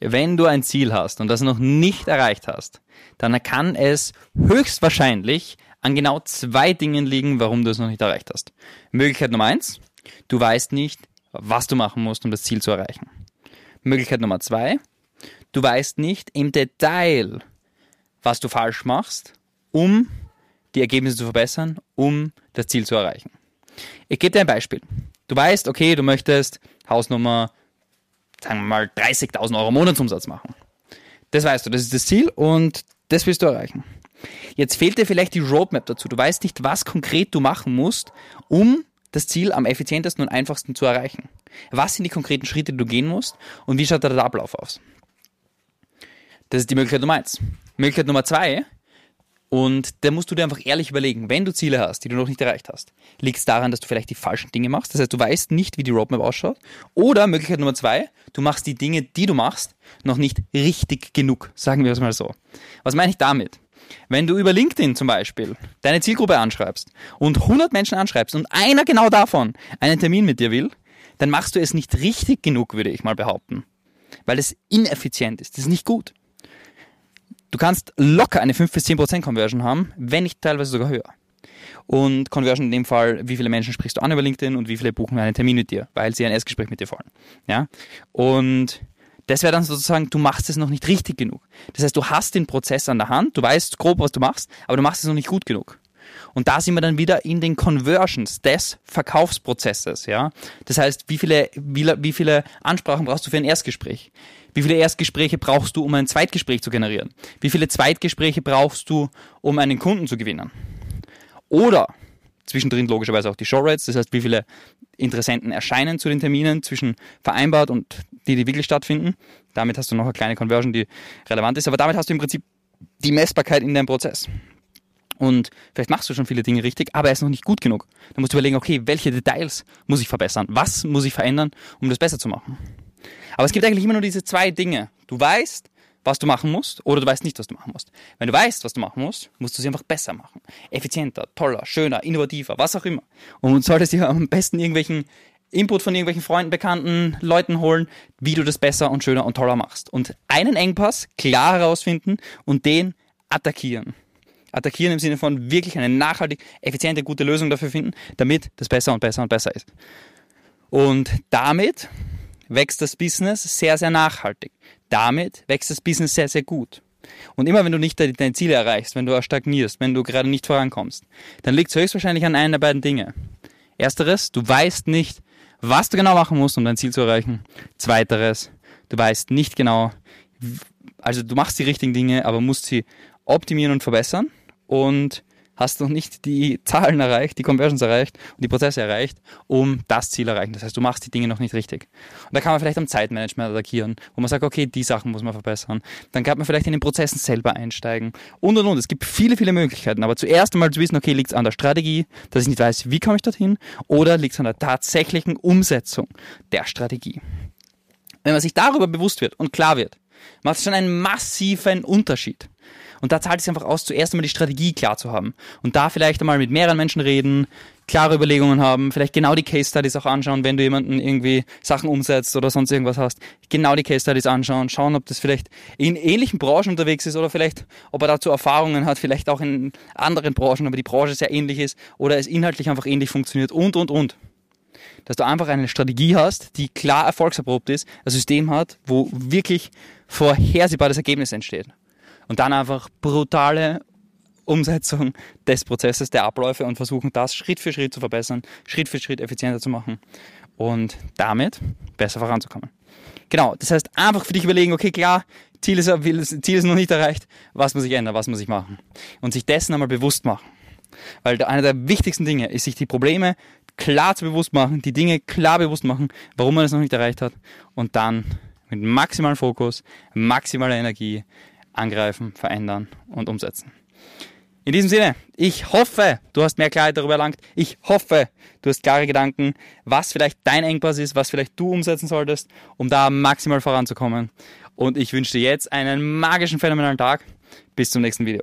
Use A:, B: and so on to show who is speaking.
A: wenn du ein Ziel hast und das noch nicht erreicht hast, dann kann es höchstwahrscheinlich an genau zwei Dingen liegen, warum du es noch nicht erreicht hast. Möglichkeit Nummer eins, du weißt nicht, was du machen musst, um das Ziel zu erreichen. Möglichkeit Nummer zwei, du weißt nicht im Detail, was du falsch machst, um die Ergebnisse zu verbessern, um das Ziel zu erreichen. Ich gebe dir ein Beispiel. Du weißt, okay, du möchtest Hausnummer, sagen wir mal, 30.000 Euro Monatsumsatz machen. Das weißt du, das ist das Ziel und das willst du erreichen. Jetzt fehlt dir vielleicht die Roadmap dazu. Du weißt nicht, was konkret du machen musst, um das Ziel am effizientesten und einfachsten zu erreichen. Was sind die konkreten Schritte, die du gehen musst und wie schaut der Ablauf aus? Das ist die Möglichkeit Nummer eins. Möglichkeit Nummer zwei, und da musst du dir einfach ehrlich überlegen, wenn du Ziele hast, die du noch nicht erreicht hast, liegt es daran, dass du vielleicht die falschen Dinge machst. Das heißt, du weißt nicht, wie die Roadmap ausschaut. Oder Möglichkeit Nummer zwei, du machst die Dinge, die du machst, noch nicht richtig genug. Sagen wir es mal so. Was meine ich damit? Wenn du über LinkedIn zum Beispiel deine Zielgruppe anschreibst und 100 Menschen anschreibst und einer genau davon einen Termin mit dir will, dann machst du es nicht richtig genug, würde ich mal behaupten. Weil es ineffizient ist. Das ist nicht gut. Du kannst locker eine 5 bis 10% Conversion haben, wenn nicht teilweise sogar höher. Und Conversion in dem Fall, wie viele Menschen sprichst du an über LinkedIn und wie viele buchen einen Termin mit dir, weil sie ein Erstgespräch mit dir wollen. Ja? Und das wäre dann sozusagen, du machst es noch nicht richtig genug. Das heißt, du hast den Prozess an der Hand, du weißt grob, was du machst, aber du machst es noch nicht gut genug. Und da sind wir dann wieder in den Conversions des Verkaufsprozesses, ja. Das heißt, wie viele, wie, wie viele Ansprachen brauchst du für ein Erstgespräch? Wie viele Erstgespräche brauchst du, um ein Zweitgespräch zu generieren? Wie viele Zweitgespräche brauchst du, um einen Kunden zu gewinnen? Oder zwischendrin logischerweise auch die Showrates, das heißt, wie viele Interessenten erscheinen zu den Terminen zwischen vereinbart und die, die wirklich stattfinden. Damit hast du noch eine kleine Conversion, die relevant ist, aber damit hast du im Prinzip die Messbarkeit in deinem Prozess. Und vielleicht machst du schon viele Dinge richtig, aber er ist noch nicht gut genug. Dann musst du überlegen, okay, welche Details muss ich verbessern? Was muss ich verändern, um das besser zu machen? Aber es gibt eigentlich immer nur diese zwei Dinge. Du weißt, was du machen musst oder du weißt nicht, was du machen musst. Wenn du weißt, was du machen musst, musst du sie einfach besser machen. Effizienter, toller, schöner, innovativer, was auch immer. Und solltest dir am besten irgendwelchen Input von irgendwelchen Freunden, Bekannten, Leuten holen, wie du das besser und schöner und toller machst. Und einen Engpass klar herausfinden und den attackieren. Attackieren im Sinne von wirklich eine nachhaltig, effiziente, gute Lösung dafür finden, damit das besser und besser und besser ist. Und damit wächst das Business sehr, sehr nachhaltig. Damit wächst das Business sehr, sehr gut. Und immer wenn du nicht deine Ziele erreichst, wenn du stagnierst, wenn du gerade nicht vorankommst, dann liegt es höchstwahrscheinlich an einer der beiden Dinge. Ersteres, du weißt nicht, was du genau machen musst, um dein Ziel zu erreichen. Zweiteres, du weißt nicht genau, also du machst die richtigen Dinge, aber musst sie optimieren und verbessern. Und hast noch nicht die Zahlen erreicht, die Conversions erreicht und die Prozesse erreicht, um das Ziel erreichen. Das heißt, du machst die Dinge noch nicht richtig. Und da kann man vielleicht am Zeitmanagement attackieren, wo man sagt, okay, die Sachen muss man verbessern. Dann kann man vielleicht in den Prozessen selber einsteigen und und und. Es gibt viele, viele Möglichkeiten. Aber zuerst einmal zu wissen, okay, liegt es an der Strategie, dass ich nicht weiß, wie komme ich dorthin, oder liegt es an der tatsächlichen Umsetzung der Strategie. Wenn man sich darüber bewusst wird und klar wird, macht es schon einen massiven Unterschied. Und da zahlt es einfach aus, zuerst einmal die Strategie klar zu haben. Und da vielleicht einmal mit mehreren Menschen reden, klare Überlegungen haben, vielleicht genau die Case Studies auch anschauen, wenn du jemanden irgendwie Sachen umsetzt oder sonst irgendwas hast. Genau die Case Studies anschauen, schauen, ob das vielleicht in ähnlichen Branchen unterwegs ist oder vielleicht, ob er dazu Erfahrungen hat, vielleicht auch in anderen Branchen, aber die Branche sehr ähnlich ist oder es inhaltlich einfach ähnlich funktioniert und, und, und dass du einfach eine Strategie hast, die klar erfolgserprobt ist, ein System hat, wo wirklich vorhersehbares Ergebnis entsteht. Und dann einfach brutale Umsetzung des Prozesses, der Abläufe und versuchen, das Schritt für Schritt zu verbessern, Schritt für Schritt effizienter zu machen und damit besser voranzukommen. Genau, das heißt, einfach für dich überlegen, okay, klar, Ziel ist, Ziel ist noch nicht erreicht, was muss ich ändern, was muss ich machen? Und sich dessen einmal bewusst machen. Weil einer der wichtigsten Dinge ist, sich die Probleme klar zu bewusst machen, die Dinge klar bewusst machen, warum man es noch nicht erreicht hat und dann mit maximalem Fokus, maximaler Energie angreifen, verändern und umsetzen. In diesem Sinne, ich hoffe, du hast mehr Klarheit darüber erlangt. Ich hoffe, du hast klare Gedanken, was vielleicht dein Engpass ist, was vielleicht du umsetzen solltest, um da maximal voranzukommen. Und ich wünsche dir jetzt einen magischen, phänomenalen Tag. Bis zum nächsten Video.